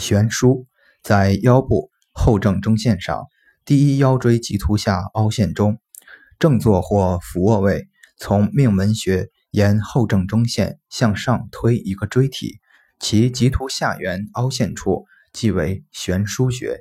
悬殊在腰部后正中线上第一腰椎棘突下凹陷中，正坐或俯卧位，从命门穴沿后正中线向上推一个椎体，其棘突下缘凹陷处即为悬殊穴。